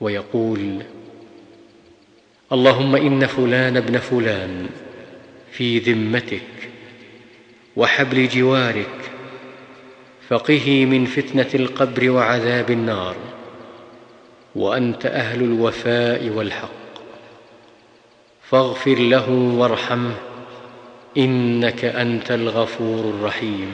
ويقول اللهم إن فلان ابن فلان في ذمتك وحبل جوارك فقه من فتنة القبر وعذاب النار وأنت أهل الوفاء والحق. فاغفر له وارحمه إنك أنت الغفور الرحيم.